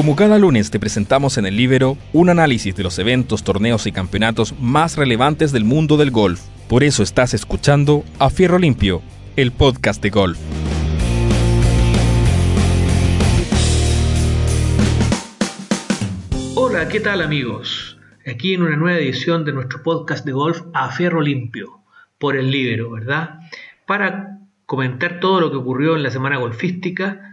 Como cada lunes te presentamos en el Libero un análisis de los eventos, torneos y campeonatos más relevantes del mundo del golf. Por eso estás escuchando A Fierro Limpio, el podcast de golf. Hola, ¿qué tal amigos? Aquí en una nueva edición de nuestro podcast de golf A Fierro Limpio, por el Libero, ¿verdad? Para comentar todo lo que ocurrió en la semana golfística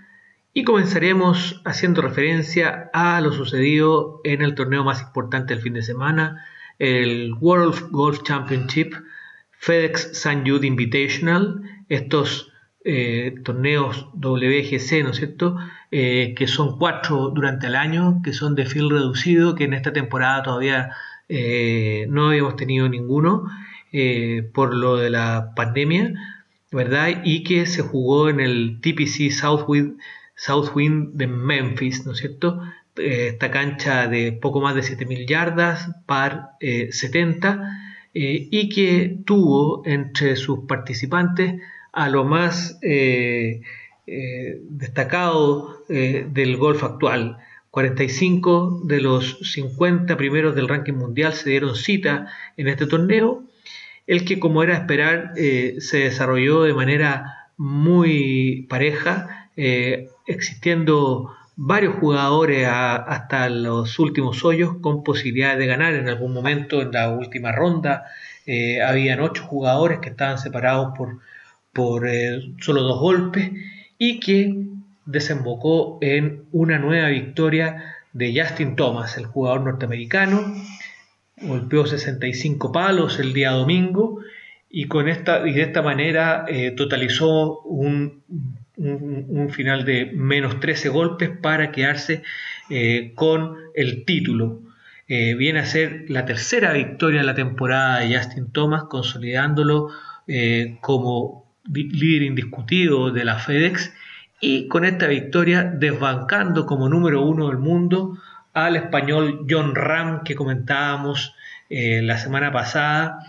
y comenzaremos haciendo referencia a lo sucedido en el torneo más importante del fin de semana, el World Golf Championship, FedEx St. Jude Invitational, estos eh, torneos WGC, ¿no es cierto? Eh, que son cuatro durante el año, que son de field reducido, que en esta temporada todavía eh, no habíamos tenido ninguno por lo de la pandemia, ¿verdad? Y que se jugó en el TPC Southwind Southwind de Memphis, ¿no es cierto? Eh, esta cancha de poco más de 7.000 yardas par 70 eh, eh, y que tuvo entre sus participantes a lo más destacado del golf actual. 45 de los 50 primeros del ranking mundial se dieron cita en este torneo, el que como era esperar se desarrolló de manera muy pareja eh, existiendo varios jugadores hasta los últimos hoyos con posibilidades de ganar en algún momento en la última ronda. Eh, habían ocho jugadores que estaban separados por, eh, solo dos golpes y que desembocó en una nueva victoria de Justin Thomas, el jugador norteamericano. Golpeó 65 palos el día domingo y, con esta, y de esta manera totalizó un un, final de menos 13 golpes para quedarse eh, con el título. Eh, viene a ser la tercera victoria de la temporada de Justin Thomas, consolidándolo eh, como líder indiscutido de la FedEx y con esta victoria desbancando como número uno del mundo al español John Ram que comentábamos la semana pasada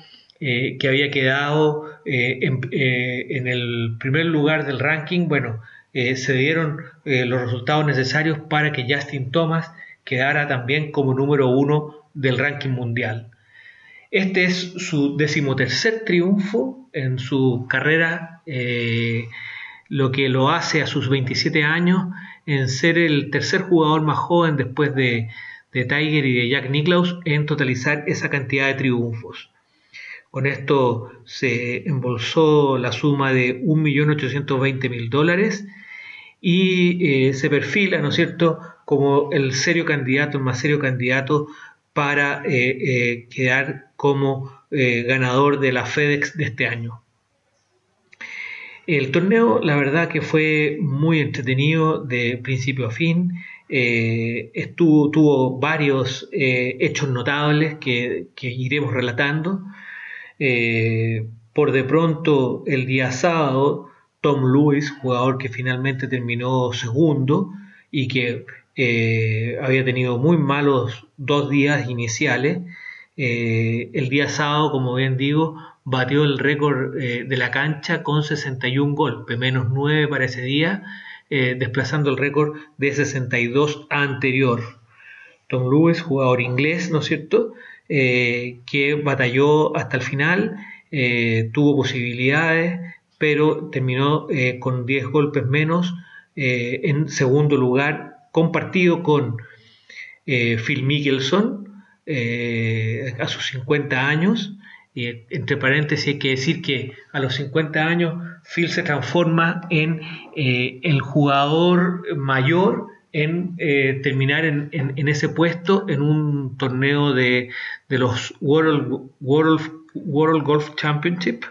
eh, que había quedado eh, eh, en, el primer lugar del ranking, bueno, se dieron los resultados necesarios para que Justin Thomas quedara también como número uno del ranking mundial. Este es su decimotercer triunfo en su carrera, lo que lo hace a sus 27 años en ser el tercer jugador más joven después de, de Tiger y de Jack Nicklaus en totalizar esa cantidad de triunfos. Con esto se embolsó la suma de 1.820.000 dólares y eh, se perfila, ¿no es cierto?, como el serio candidato, el más serio candidato para eh, eh, quedar como ganador de la FedEx de este año. El torneo, la verdad que fue muy entretenido de principio a fin. estuvo, tuvo varios hechos notables que, que iremos relatando. Eh, por de pronto, el día sábado, Tom Lewis, jugador que finalmente terminó segundo y que eh, había tenido muy malos dos días iniciales, eh, el día sábado, como bien digo, batió el récord de la cancha con 61 golpes, menos 9 para ese día, desplazando el récord de 62 anterior. Tom Lewis, jugador inglés, ¿no es cierto? Eh, que batalló hasta el final, eh, tuvo posibilidades, pero terminó eh, con 10 golpes menos en segundo lugar, compartido con Phil Mickelson a sus 50 años. Y entre paréntesis hay que decir que a los 50 años Phil se transforma en el jugador mayor en eh, terminar en, ese puesto en un torneo de, los World, World, Golf Championship.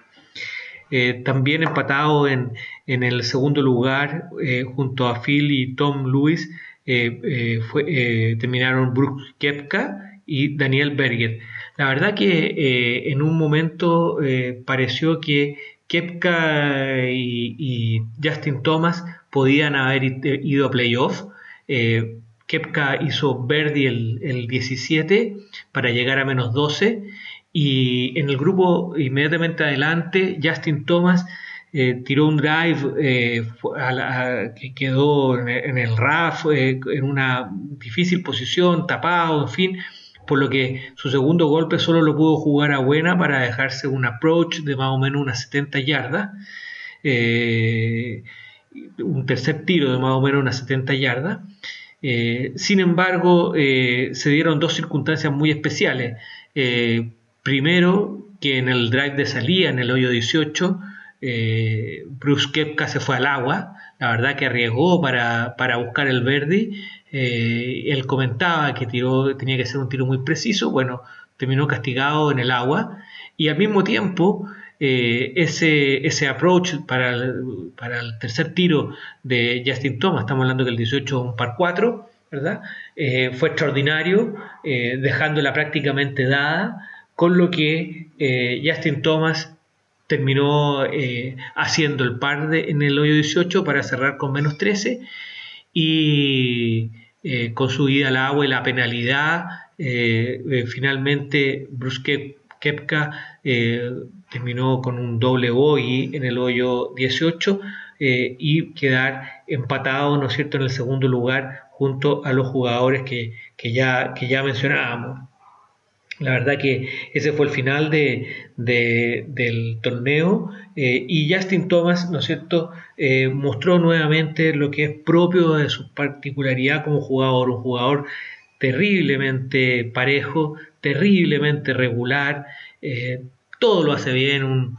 Eh, también empatado en, el segundo lugar eh, junto a Phil y Tom Lewis fue, terminaron Brooks Kepka y Daniel Berger. La verdad que en un momento pareció que Kepka y, y, Justin Thomas podían haber ido a playoff, eh, Kepka hizo Verdi el, 17 para llegar a menos 12 y en el grupo inmediatamente adelante Justin Thomas eh, tiró un drive eh, que quedó en, el RAF en una difícil posición, tapado, en fin, por lo que su segundo golpe solo lo pudo jugar a buena para dejarse un approach de más o menos unas 70 yardas, un tercer tiro de más o menos unas 70 yardas. sin embargo, se dieron dos circunstancias muy especiales. primero, que en el drive de salida, en el hoyo 18, eh, Bruce Kepka se fue al agua, la verdad que arriesgó para, buscar el verde, eh, él comentaba que tiró, tenía que ser un tiro muy preciso, bueno, terminó castigado en el agua y al mismo tiempo eh, ese, ese approach para el, para el tercer tiro de Justin Thomas, estamos hablando que el 18 un par 4, ¿verdad? fue extraordinario, dejándola prácticamente dada, con lo que Justin Thomas terminó eh, haciendo el par de, en el hoyo 18 para cerrar con menos 13 y eh, con su ida al agua y la penalidad, eh, finalmente Bruce Kepka terminó con un doble bogey en el hoyo 18 y quedar empatado, ¿no es cierto?, en el segundo lugar junto a los jugadores que, que ya, que ya mencionábamos. La verdad que ese fue el final de, del torneo eh, y Justin Thomas, ¿no es cierto?, eh, mostró nuevamente lo que es propio de su particularidad como jugador, un jugador terriblemente parejo, terriblemente regular, eh, todo lo hace bien, un,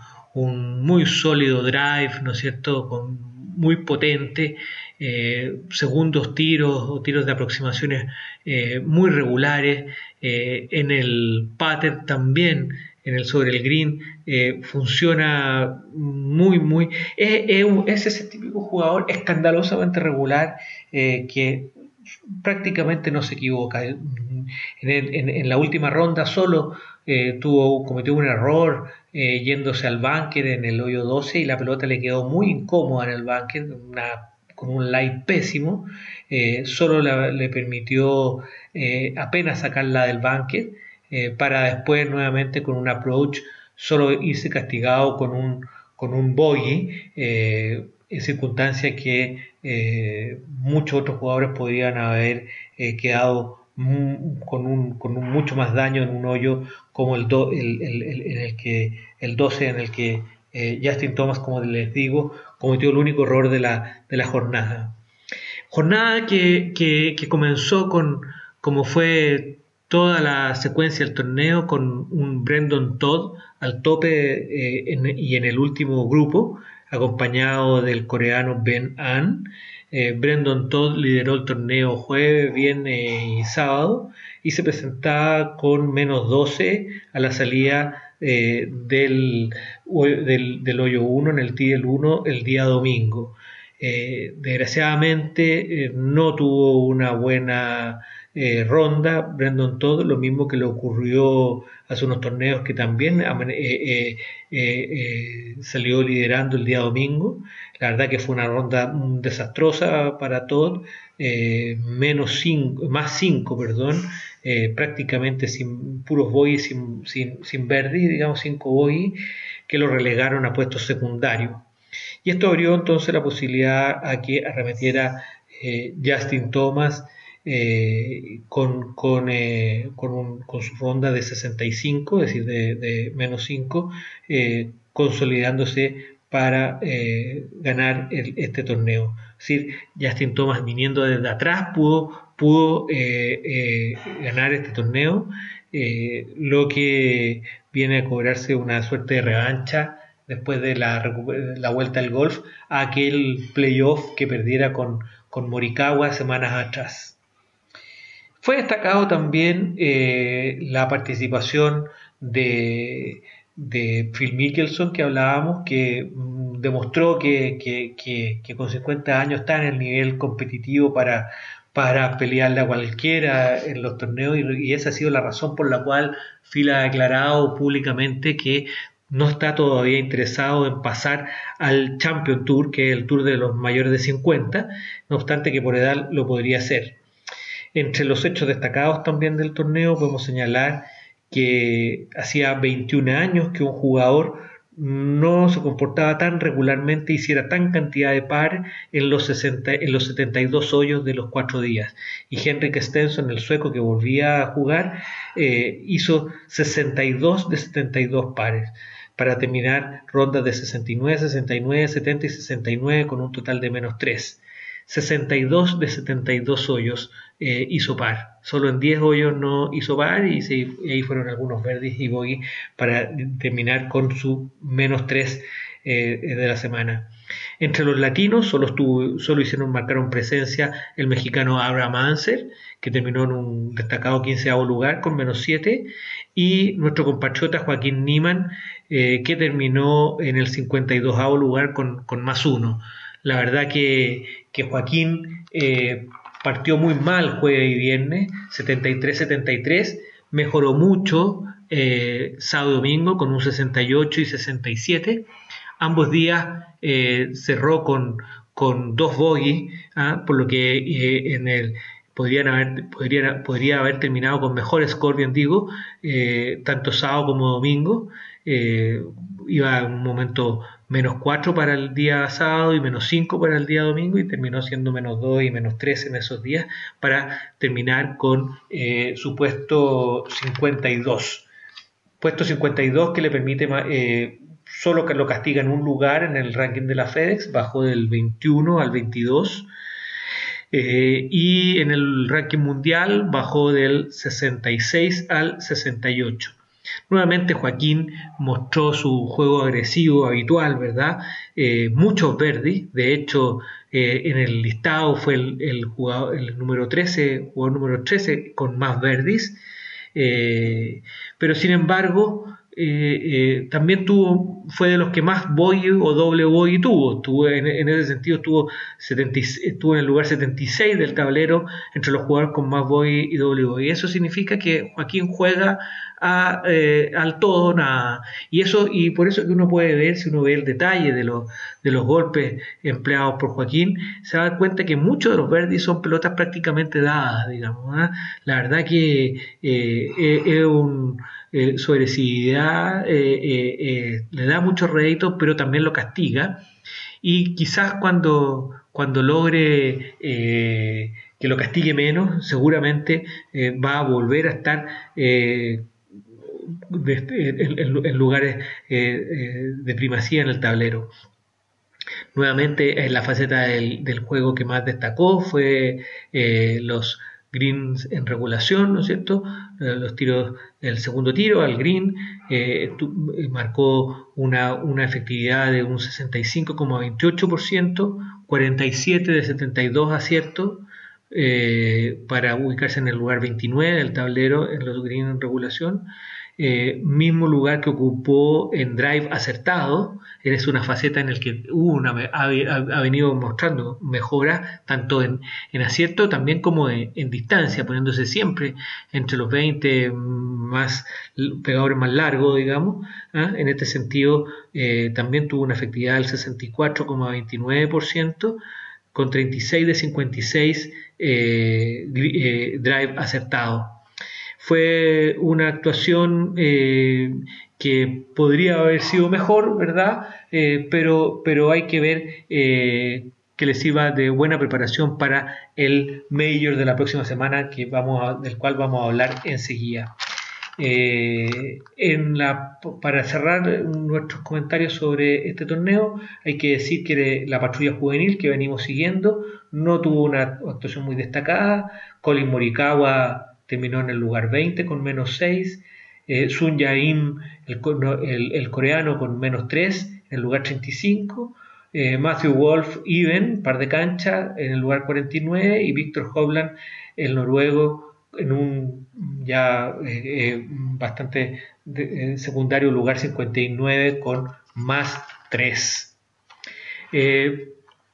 muy sólido drive, ¿no es cierto?, muy potente, segundos tiros o tiros de aproximaciones muy regulares, eh, en el pattern también, en el sobre el green, eh, funciona muy, muy... Es, ese típico jugador escandalosamente regular eh, que prácticamente no se equivoca. En, la última ronda solo tuvo, cometió un error yéndose al bunker en el hoyo 12 y la pelota le quedó muy incómoda en el bunker, con un light pésimo. solo le permitió eh, apenas sacarla del eh, para después nuevamente con un approach solo irse castigado con un, con un bogey, eh, en circunstancias que muchos otros jugadores podrían haber quedado con, un, con un mucho más daño en un hoyo como el, en el que el 12 en el que Justin Thomas, como les digo, cometió el único error de la, de la jornada. Jornada que, que comenzó con, como fue toda la secuencia del torneo con un Brendan Todd al tope eh, y en el último grupo, acompañado del coreano Ben An. Eh, Brendan Todd lideró el torneo jueves, viernes y sábado y se presentaba con menos 12 a la salida eh, del, del, hoyo 1 en el TIL 1 el día domingo. desgraciadamente no tuvo una buena eh, ronda, Brandon Todd, lo mismo que le ocurrió hace unos torneos que también eh, eh, salió liderando el día domingo. La verdad que fue una ronda desastrosa para Todd, menos cinco, más 5, perdón, prácticamente sin puros boys, sin, sin, sin digamos 5 boys, que lo relegaron a puestos secundarios. Y esto abrió entonces la posibilidad a que arremetiera Justin Thomas eh, con, con, eh, con, su ronda de 65, es decir, de, menos 5, eh, consolidándose para ganar este torneo. Es decir, Justin Thomas viniendo desde atrás pudo, pudo ganar este torneo, lo que viene a cobrarse una suerte de revancha después de la, la vuelta al golf a aquel playoff que perdiera con, con Morikawa semanas atrás. Fue destacado también eh, la participación de, Phil Mickelson que hablábamos, que mm, demostró que, con 50 años está en el nivel competitivo para, para pelearle a cualquiera en los torneos y, esa ha sido la razón por la cual Phil ha declarado públicamente que no está todavía interesado en pasar al Champion Tour, que es el tour de los mayores de 50, no obstante que por edad lo podría hacer. Entre los hechos destacados también del torneo podemos señalar que hacía 21 años que un jugador no se comportaba tan regularmente, hiciera tan cantidad de par en los, 60, en los 72 hoyos de los cuatro días. Y Henrik Stenson, el sueco que volvía a jugar, eh, hizo 62 de 72 pares para terminar rondas de 69, 69, 70 y 69 con un total de menos 3. 62 de 72 hoyos eh, hizo par. Solo en 10 hoyos no hizo par y, ahí fueron algunos verdes y bogey para terminar con su menos 3 eh, de la semana. Entre los latinos solo, estuvo, solo hicieron, marcaron presencia el mexicano Abraham Anser, que terminó en un destacado 15 lugar con menos 7, y nuestro compatriota Joaquín Niman, eh, que terminó en el 52 lugar con, con más 1. La verdad que, Joaquín eh, partió muy mal jueves y viernes, 73-73, mejoró mucho eh, sábado domingo con un 68 y 67. Ambos días eh, cerró con, con dos bogies, ¿ah? por lo que en el podrían haber, podría, podría haber terminado con mejor score, bien digo, tanto sábado como domingo. iba en un momento menos 4 para el día sábado y menos 5 para el día domingo y terminó siendo menos 2 y menos 3 en esos días para terminar con eh, su puesto 52. Puesto 52 que le permite eh, solo que lo castiga en un lugar en el ranking de la FedEx, bajó del 21 al 22. Eh, y en el ranking mundial bajó del 66 al 68. Nuevamente Joaquín mostró su juego agresivo habitual, ¿verdad? Eh, muchos verdes, de hecho eh, en el listado fue el, jugador, el número 13, jugador número 13 con más verdes, eh, pero sin embargo también tuvo, fue de los que más boy o doble boy tuvo, tuvo en, ese sentido estuvo, estuvo en el lugar 76 del tablero entre los jugadores con más boy y doble boy. Eso significa que Joaquín juega eh, al todo nada. Y eso, y por eso que uno puede ver, si uno ve el detalle de los, de los golpes empleados por Joaquín, se da cuenta que muchos de los verdes son pelotas prácticamente dadas, digamos. ¿ah? La verdad que eh, eh, es un su agresividad le da mucho rédito, pero también lo castiga. Y quizás cuando, cuando logre que lo castigue menos, seguramente va a volver a estar este, en, lugares eh, eh, de primacía en el tablero. Nuevamente, en la faceta del, juego que más destacó fue eh, los greens en regulación, ¿no es cierto? Los tiros, el segundo tiro al green marcó una, una, efectividad de un 65,28%, 47 de 72 aciertos, para ubicarse en el lugar 29 del tablero en los greens en regulación eh, mismo lugar que ocupó en Drive acertado, es una faceta en la que una, ha, venido mostrando mejora tanto en, acierto también como en, distancia, poniéndose siempre entre los 20 más pegadores más largos, digamos. ¿ah? En este sentido, eh, también tuvo una efectividad del 64,29% con 36 de 56 eh, drive acertado fue una actuación eh, que podría haber sido mejor, ¿verdad? Eh, pero, pero hay que ver eh, que le sirva de buena preparación para el Major de la próxima semana, que vamos del cual vamos a hablar enseguida. para cerrar nuestros comentarios sobre este torneo, hay que decir que la patrulla juvenil que venimos siguiendo no tuvo una actuación muy destacada. Colin Morikawa terminó en el lugar 20 con menos 6. Eh, Sun Jae-in, el, coreano, con menos 3 en el lugar 35. Eh, Matthew Wolf, even, par de cancha, en el lugar 49. Y Víctor Hovland, el noruego, en un ya eh, bastante secundario lugar 59 con más 3.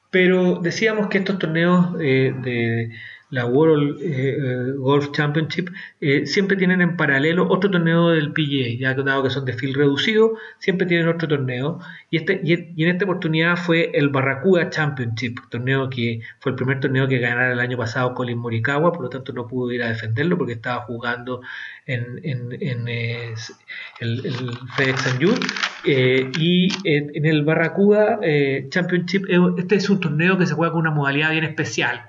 pero decíamos que estos torneos de la World eh, eh, Golf Championship, eh, siempre tienen en paralelo otro torneo del PGA, ya dado que son de field reducido, siempre tienen otro torneo. Y, este, y, en esta oportunidad fue el Barracuda Championship, torneo que fue el primer torneo que ganara el año pasado Colin Morikawa, por lo tanto no pudo ir a defenderlo porque estaba jugando en, en, en el, el, FedEx y en el Barracuda Championship, este es un torneo que se juega con una modalidad bien especial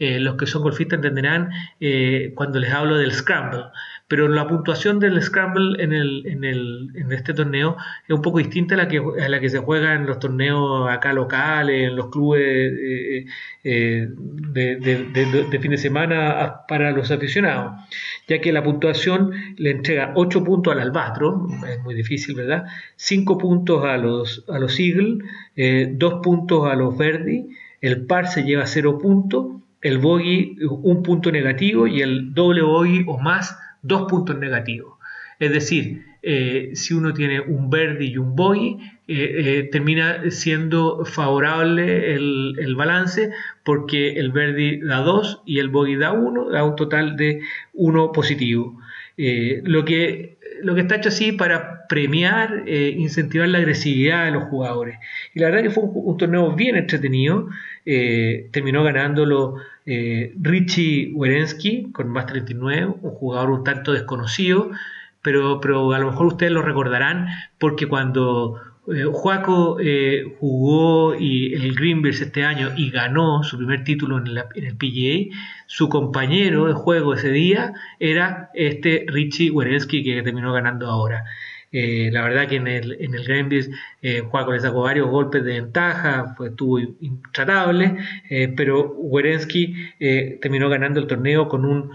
eh, los que son golfistas entenderán eh, cuando les hablo del scramble. Pero la puntuación del scramble en, el, en, el, en este torneo es un poco distinta a la, que, a la que se juega en los torneos acá locales, en los clubes eh, de, de, fin de semana para los aficionados, ya que la puntuación le entrega 8 puntos al albatro, es muy difícil, ¿verdad? 5 puntos a los, a los eagle, 2 puntos a los verdi, el par se lleva 0 puntos el bogey un punto negativo y el doble bogey o más dos puntos negativos. Es decir, eh, si uno tiene un verde y un bogey, eh, eh, termina siendo favorable el, balance porque el verde da 2 y el bogey da 1, da un total de 1 positivo. lo, que, lo que está hecho así para premiar, incentivar la agresividad de los jugadores. Y la verdad que fue un torneo bien entretenido. Eh, terminó ganándolo eh, Richie Werensky con más 39, un jugador un tanto desconocido, pero, pero a lo mejor ustedes lo recordarán porque cuando eh, Juaco jugó y el Greenberg este año y ganó su primer título en, el PGA, su compañero de juego ese día era este Richie Werensky que terminó ganando ahora. Eh, la verdad que en el, en el eh, Juaco le sacó varios golpes de ventaja, fue, estuvo intratable, eh, pero Werensky eh, terminó ganando el torneo con un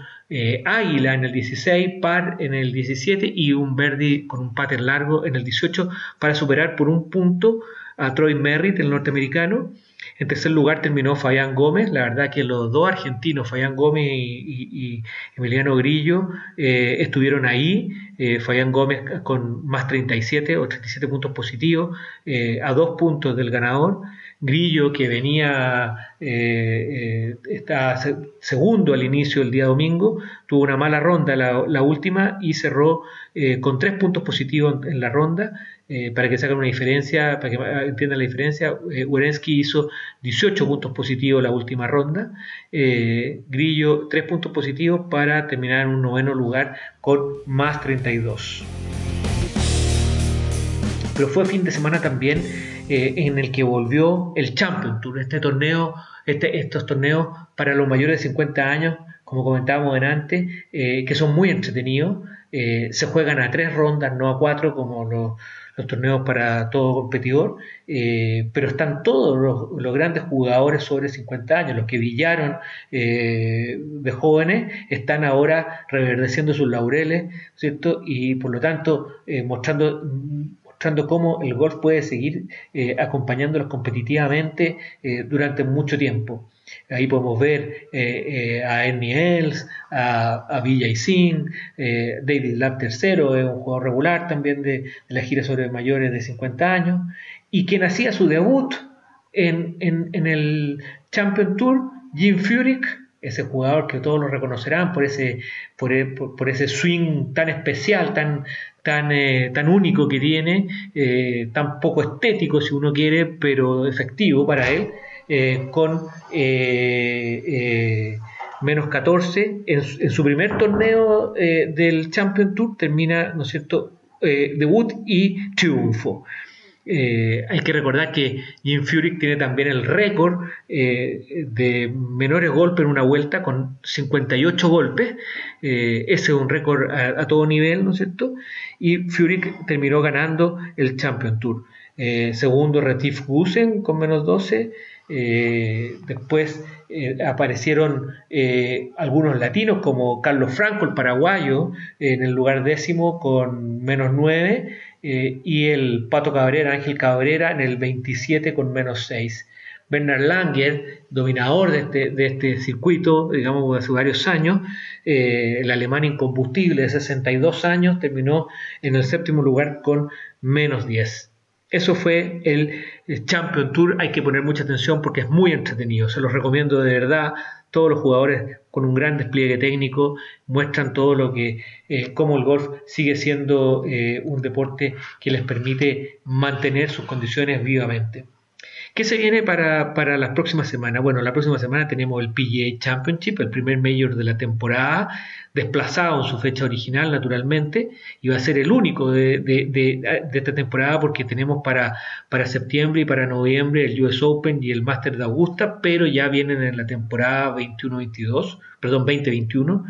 águila en el 16, par en el 17 y un Verdi con un pater largo en el 18 para superar por un punto a Troy Merritt, el norteamericano. En tercer lugar terminó Fabián Gómez. La verdad que los dos argentinos, Fabián Gómez y, Emiliano Grillo, eh, estuvieron ahí. Eh, Fabián Gómez con más 37 o 37 puntos positivos, eh, a dos puntos del ganador. Grillo, que venía eh, está segundo al inicio del día domingo, tuvo una mala ronda la, última y cerró con tres puntos positivos en la ronda. Eh, para que hagan una diferencia, para que entiendan la diferencia, eh, hizo 18 puntos positivos la última ronda, eh, Grillo 3 puntos positivos para terminar en un noveno lugar con más 32. Pero fue fin de semana también eh, en el que volvió el Champion Tour, este torneo, este, estos torneos para los mayores de 50 años, como comentábamos antes, que son muy entretenidos. se juegan a tres rondas, no a cuatro como los los torneos para todo competidor, eh, pero están todos los, grandes jugadores sobre 50 años, los que brillaron eh, de jóvenes, están ahora reverdeciendo sus laureles, ¿cierto? Y por lo tanto eh, mostrando mostrando cómo el golf puede seguir acompañándolos competitivamente durante mucho tiempo. Ahí podemos ver eh, eh, a Ernie Els, a, a Villa Singh, eh, David Lab III, es un jugador regular también de, la gira sobre mayores de 50 años, y quien hacía su debut en, el Champion Tour, Jim Furyk, ese jugador que todos lo reconocerán por ese, por, por, ese swing tan especial, tan, tan, tan único que tiene, tan poco estético si uno quiere, pero efectivo para él. Eh, con eh, eh, menos 14. En, su primer torneo del Champion Tour termina, ¿no es cierto?, debut y triunfo. hay que recordar que Jim Furyk tiene también el récord de menores golpes en una vuelta con 58 golpes. ese es un récord a, todo nivel, ¿no es cierto? Y Furyk terminó ganando el Champion Tour. segundo, Retif Gusen con menos 12. Eh, después eh, aparecieron eh, algunos latinos como Carlos Franco, el paraguayo, en el lugar décimo con menos 9 y el Pato Cabrera, Ángel Cabrera en el 27 con menos 6. Bernard Langer, dominador de este, de este circuito, digamos, hace varios años, el alemán incombustible de 62 años, terminó en el séptimo lugar con menos 10. Eso fue el Champion Tour. Hay que poner mucha atención porque es muy entretenido. Se los recomiendo de verdad. Todos los jugadores con un gran despliegue técnico muestran todo lo que, eh, cómo el golf sigue siendo eh, un deporte que les permite mantener sus condiciones vivamente. ¿Qué se viene para, para las próximas semanas? Bueno, la próxima semana tenemos el PGA Championship, el primer mayor de la temporada, desplazado en su fecha original, naturalmente, y va a ser el único de, de, esta temporada porque tenemos para, para septiembre y para noviembre el US Open y el Master de Augusta, pero ya vienen en la temporada 21-22, perdón, 2021.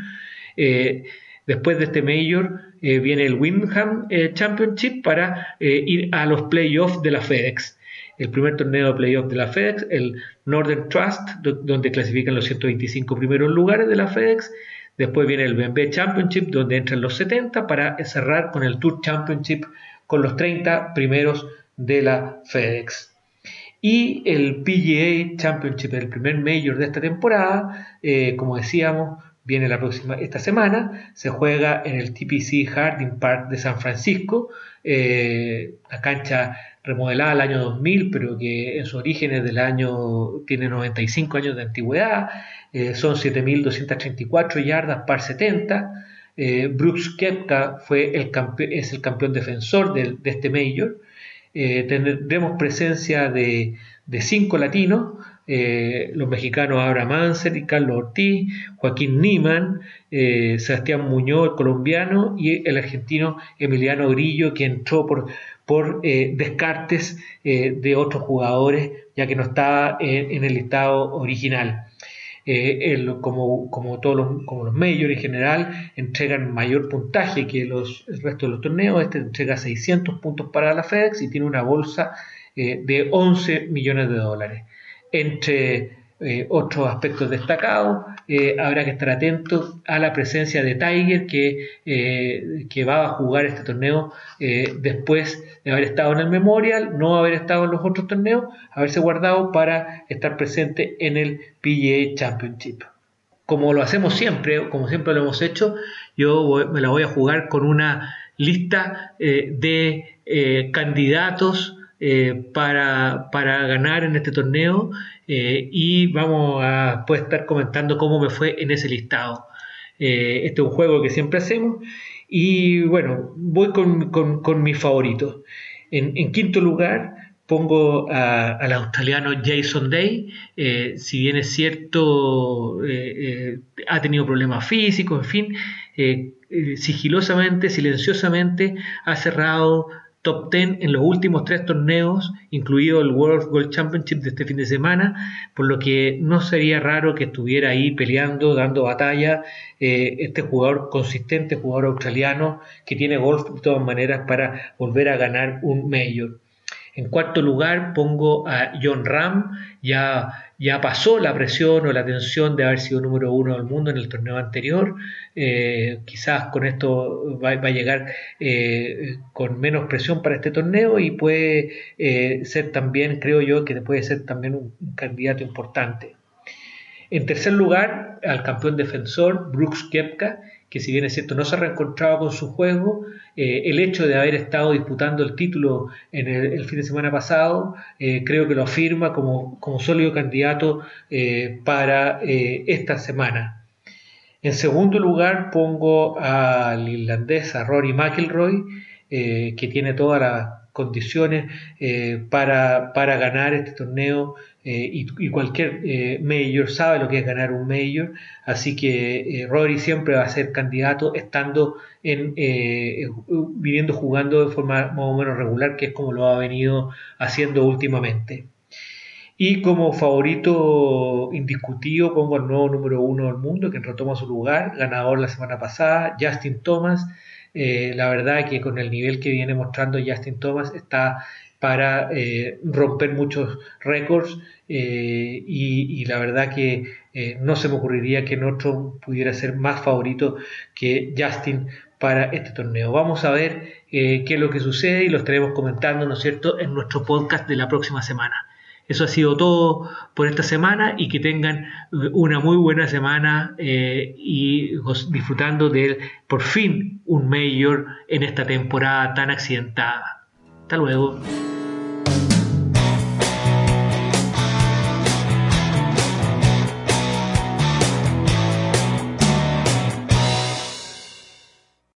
Eh, después de este Major eh, viene el Windham eh, Championship para ir a los playoffs de la FedEx el primer torneo de playoff de la FedEx, el Northern Trust, donde clasifican los 125 primeros lugares de la FedEx. Después viene el BMW Championship, donde entran los 70, para cerrar con el Tour Championship con los 30 primeros de la FedEx. Y el PGA Championship, el primer mayor de esta temporada, eh, como decíamos, viene la próxima, esta semana, se juega en el TPC Harding Park de San Francisco, eh, la cancha remodelada el año 2000, pero que en sus orígenes del año tiene 95 años de antigüedad, eh, son 7.234 yardas par 70. Eh, Brooks Kepka fue el es el campeón defensor de, este Major. Eh, tendremos presencia de, de cinco latinos, eh, los mexicanos Abraham Manser y Carlos Ortiz, Joaquín Niman, Sebastián Muñoz, el colombiano, y el argentino Emiliano Grillo, que entró por por eh, descartes eh, de otros jugadores, ya que no estaba en, el listado original. Eh, como, como, todos los, como los en general entregan mayor puntaje que los, el resto de los torneos, este entrega 600 puntos para la FedEx y tiene una bolsa de 11 millones de dólares. Entre eh, otros aspectos destacados. Eh, habrá que estar atento a la presencia de Tiger, que, eh, que va a jugar este torneo después de haber estado en el Memorial, no haber estado en los otros torneos, haberse guardado para estar presente en el PGA Championship. Como lo hacemos siempre, como siempre lo hemos hecho, yo me la voy a jugar con una lista de candidatos para, para, ganar en este torneo eh, y vamos a pues, estar comentando cómo me fue en ese listado. Eh, este es un juego que siempre hacemos y bueno, voy con, con, mis favoritos. En, quinto lugar pongo al australiano Jason Day, eh, si bien es cierto, ha tenido problemas físicos, en fin, sigilosamente, silenciosamente ha cerrado top 10 en los últimos tres torneos, incluido el World Golf Championship de este fin de semana, por lo que no sería raro que estuviera ahí peleando, dando batalla, eh, este jugador consistente, jugador australiano, que tiene golf de todas maneras para volver a ganar un Major. En cuarto lugar pongo a John Ram, ya, ya pasó la presión o la tensión de haber sido número uno del mundo en el torneo anterior. Eh, quizás con esto va, a llegar eh, con menos presión para este torneo y puede eh, ser también, creo yo, que puede ser también un candidato importante. En tercer lugar, al campeón defensor Brooks Kepka, que si bien es cierto no se ha reencontrado con su juego, eh, el hecho de haber estado disputando el título en el, fin de semana pasado, eh, creo que lo afirma como, como sólido candidato eh, para esta semana. En segundo lugar pongo al irlandés, a Rory McIlroy, que tiene todas las condiciones para, para ganar este torneo eh, y, cualquier eh, mayor sabe lo que es ganar un mayor, así que eh, Rory siempre va a ser candidato estando en viniendo jugando de forma más o menos regular, que es como lo ha venido haciendo últimamente. Y como favorito indiscutido pongo al nuevo número uno del mundo, que retoma su lugar, ganador la semana pasada, Justin Thomas. La verdad que con el nivel que viene mostrando Justin Thomas está para romper muchos récords eh, y, la verdad que eh, no se me ocurriría que otro pudiera ser más favorito que Justin para este torneo. Vamos a ver eh, qué es lo que sucede y lo estaremos comentando, ¿no es cierto?, en nuestro podcast de la próxima semana. Eso ha sido todo por esta semana y que tengan una muy buena semana y disfrutando de por fin un mayor en esta temporada tan accidentada. Hasta luego.